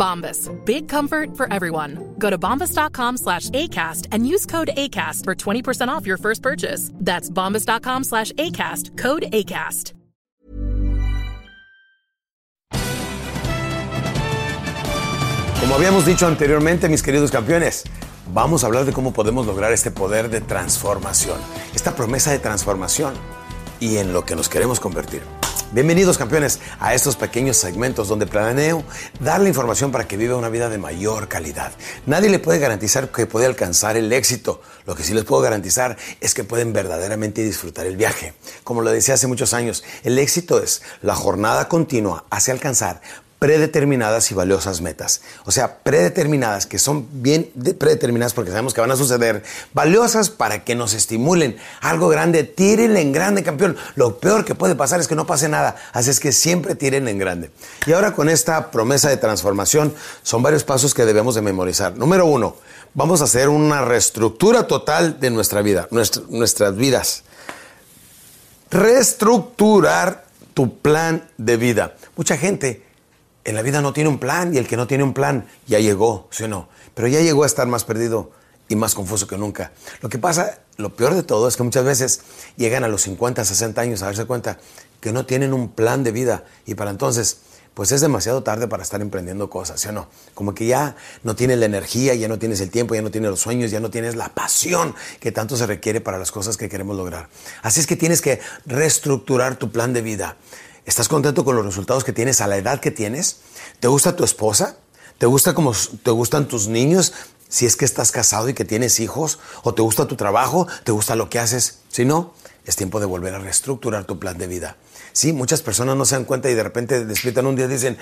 Bombas. Big comfort for everyone. Go to bombas.com slash ACAST and use code ACAST for 20% off your first purchase. That's bombas.com slash ACAST. Code ACAST. Como habíamos dicho anteriormente, mis queridos campeones, vamos a hablar de cómo podemos lograr este poder de transformación, esta promesa de transformación y en lo que nos queremos convertir. Bienvenidos campeones a estos pequeños segmentos donde planeo darle información para que viva una vida de mayor calidad. Nadie le puede garantizar que puede alcanzar el éxito. Lo que sí les puedo garantizar es que pueden verdaderamente disfrutar el viaje. Como lo decía hace muchos años, el éxito es la jornada continua hacia alcanzar predeterminadas y valiosas metas. O sea, predeterminadas, que son bien de- predeterminadas porque sabemos que van a suceder, valiosas para que nos estimulen. Algo grande, tírenle en grande, campeón. Lo peor que puede pasar es que no pase nada, así es que siempre tiren en grande. Y ahora con esta promesa de transformación, son varios pasos que debemos de memorizar. Número uno, vamos a hacer una reestructura total de nuestra vida, nuestra- nuestras vidas reestructurar tu plan de vida. Mucha gente en la vida no tiene un plan y el que no tiene un plan ya llegó, ¿sí o no? Pero ya llegó a estar más perdido y más confuso que nunca. Lo que pasa, lo peor de todo es que muchas veces llegan a los 50, 60 años a darse cuenta que no tienen un plan de vida y para entonces pues es demasiado tarde para estar emprendiendo cosas, ¿sí o no? Como que ya no tienes la energía, ya no tienes el tiempo, ya no tienes los sueños, ya no tienes la pasión que tanto se requiere para las cosas que queremos lograr. Así es que tienes que reestructurar tu plan de vida. ¿Estás contento con los resultados que tienes a la edad que tienes? ¿Te gusta tu esposa? ¿Te gusta como te gustan tus niños? Si es que estás casado y que tienes hijos, o te gusta tu trabajo, te gusta lo que haces. Si no, es tiempo de volver a reestructurar tu plan de vida. Sí, muchas personas no se dan cuenta y de repente despiertan un día y dicen,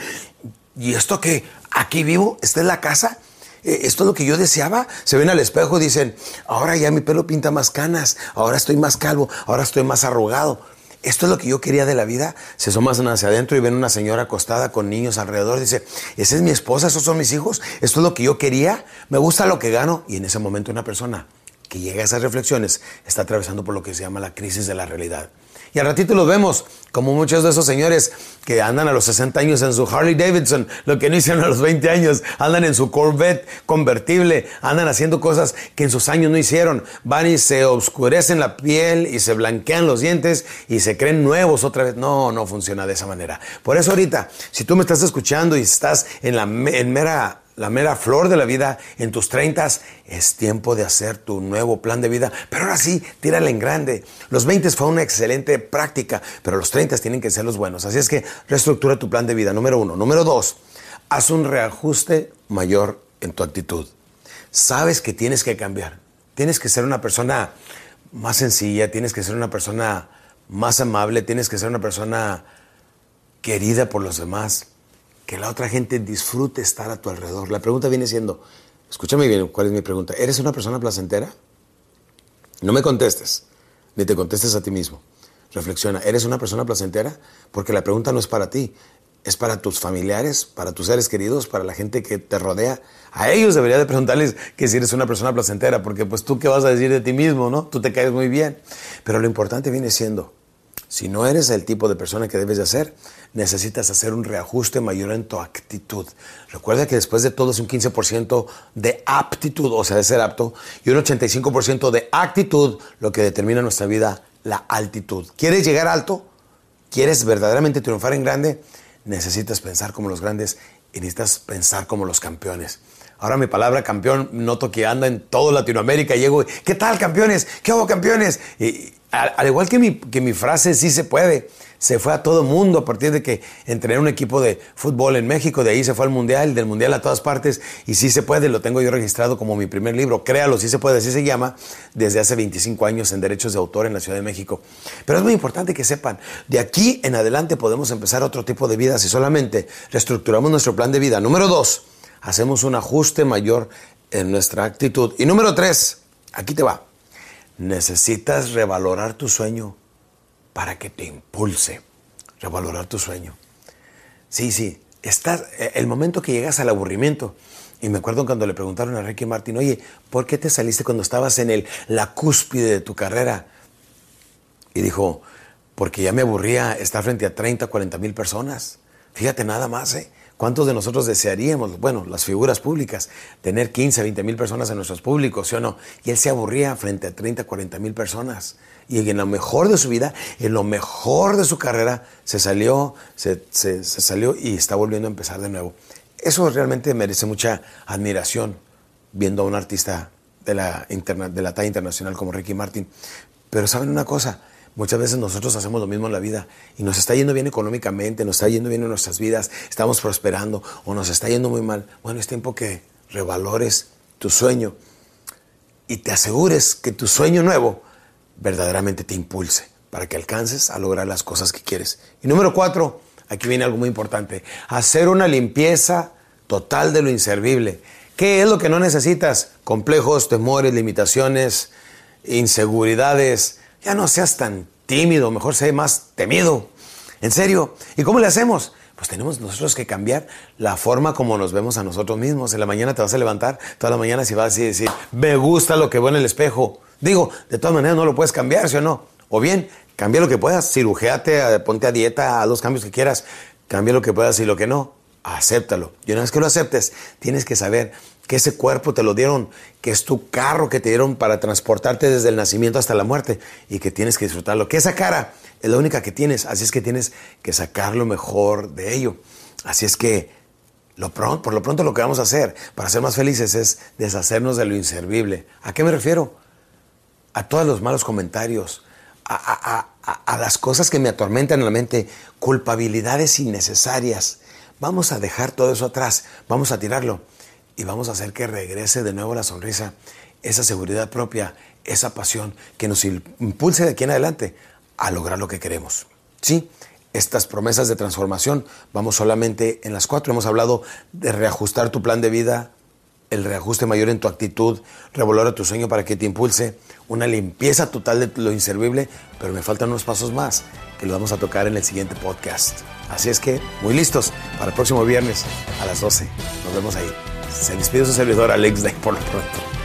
¿y esto qué? ¿Aquí vivo? ¿Esta es la casa? Eh, ¿Esto es lo que yo deseaba? Se ven al espejo y dicen, ahora ya mi pelo pinta más canas, ahora estoy más calvo, ahora estoy más arrugado. ¿Esto es lo que yo quería de la vida? Se asoman hacia adentro y ven una señora acostada con niños alrededor. Dice, esa es mi esposa, esos son mis hijos, esto es lo que yo quería, me gusta lo que gano. Y en ese momento una persona que llega a esas reflexiones está atravesando por lo que se llama la crisis de la realidad. Y al ratito los vemos, como muchos de esos señores que andan a los 60 años en su Harley Davidson, lo que no hicieron a los 20 años, andan en su Corvette convertible, andan haciendo cosas que en sus años no hicieron, van y se oscurecen la piel y se blanquean los dientes y se creen nuevos otra vez. No, no funciona de esa manera. Por eso ahorita, si tú me estás escuchando y estás en la en mera la mera flor de la vida en tus 30 es tiempo de hacer tu nuevo plan de vida. Pero ahora sí, tírale en grande. Los 20 fue una excelente práctica, pero los 30 tienen que ser los buenos. Así es que reestructura tu plan de vida, número uno. Número dos, haz un reajuste mayor en tu actitud. Sabes que tienes que cambiar. Tienes que ser una persona más sencilla, tienes que ser una persona más amable, tienes que ser una persona querida por los demás, que la otra gente disfrute estar a tu alrededor. La pregunta viene siendo, escúchame bien, ¿cuál es mi pregunta? ¿Eres una persona placentera? No me contestes, ni te contestes a ti mismo. Reflexiona, ¿eres una persona placentera? Porque la pregunta no es para ti, es para tus familiares, para tus seres queridos, para la gente que te rodea. A ellos debería de preguntarles que si eres una persona placentera, porque pues tú qué vas a decir de ti mismo, ¿no? Tú te caes muy bien. Pero lo importante viene siendo, Si no eres el tipo de persona que debes de hacer, necesitas hacer un reajuste mayor en tu actitud. Recuerda que después de todo es un 15% de aptitud, o sea, de ser apto, y un 85% de actitud, lo que determina nuestra vida, la altitud. ¿Quieres llegar alto? ¿Quieres verdaderamente triunfar en grande? Necesitas pensar como los grandes y necesitas pensar como los campeones. Ahora mi palabra campeón noto que anda en toda Latinoamérica. Llego, ¿qué tal campeones? ¿Qué hago campeones? Al, igual que mi, que mi frase sí se puede, se fue a todo mundo a partir de que entré en un equipo de fútbol en México, de ahí se fue al Mundial, del Mundial a todas partes, y sí se puede, lo tengo yo registrado como mi primer libro, créalo, sí se puede, así se llama, desde hace 25 años en derechos de autor en la Ciudad de México. Pero es muy importante que sepan, de aquí en adelante podemos empezar otro tipo de vida si solamente reestructuramos nuestro plan de vida. Número dos, hacemos un ajuste mayor en nuestra actitud. Y número tres, aquí te va. Necesitas revalorar tu sueño para que te impulse. Revalorar tu sueño. Sí, sí. Estás, eh, el momento que llegas al aburrimiento, y me acuerdo cuando le preguntaron a Ricky Martin, oye, ¿por qué te saliste cuando estabas en el, la cúspide de tu carrera? Y dijo, porque ya me aburría estar frente a 30, 40 mil personas. Fíjate nada más, ¿eh? ¿Cuántos de nosotros desearíamos, bueno, las figuras públicas, tener 15, 20 mil personas en nuestros públicos, ¿sí o no? Y él se aburría frente a 30, 40 mil personas. Y en lo mejor de su vida, en lo mejor de su carrera, se salió, se, salió y está volviendo a empezar de nuevo. Eso realmente merece mucha admiración viendo a un artista de la, de la talla internacional como Ricky Martin. Pero saben una cosa, Muchas veces nosotros hacemos lo mismo en la vida y nos está yendo bien económicamente, nos está yendo bien en nuestras vidas, estamos prosperando o nos está yendo muy mal. Bueno, es tiempo que revalores tu sueño y te asegures que tu sueño nuevo verdaderamente te impulse para que alcances a lograr las cosas que quieres. Y número cuatro, aquí viene algo muy importante, hacer una limpieza total de lo inservible. ¿Qué es lo que no necesitas? Complejos, temores, limitaciones, inseguridades, ya no seas tan tímido, mejor sé más temido. En serio. ¿Y cómo le hacemos? Pues tenemos nosotros que cambiar la forma como nos vemos a nosotros mismos. En la mañana te vas a levantar, toda la mañana si vas a decir, me gusta lo que veo en el espejo. Digo, de todas maneras no lo puedes cambiar, ¿sí o no? O bien, cambia lo que puedas, cirujéate, ponte a dieta, haz los cambios que quieras, cambia lo que puedas y lo que no, acéptalo. Y una vez que lo aceptes, tienes que saber que ese cuerpo te lo dieron, que es tu carro que te dieron para transportarte desde el nacimiento hasta la muerte y que tienes que disfrutarlo. Que esa cara es la única que tienes, así es que tienes que sacar lo mejor de ello. Así es que por lo pronto lo que vamos a hacer para ser más felices es deshacernos de lo inservible. ¿A qué me refiero? A todos los malos comentarios, a, a las cosas que me atormentan en la mente, culpabilidades innecesarias. Vamos a dejar todo eso atrás, vamos a tirarlo y vamos a hacer que regrese de nuevo la sonrisa, esa seguridad propia, esa pasión que nos impulse de aquí en adelante a lograr lo que queremos. Sí, estas promesas de transformación, vamos solamente en las cuatro. Hemos hablado de reajustar tu plan de vida, el reajuste mayor en tu actitud, revolver tu sueño para que te impulse, una limpieza total de lo inservible, pero me faltan unos pasos más que los vamos a tocar en el siguiente podcast. Así es que, muy listos para el próximo viernes a las 12. Nos vemos ahí. Se despide su servidor Alex Day por lo pronto.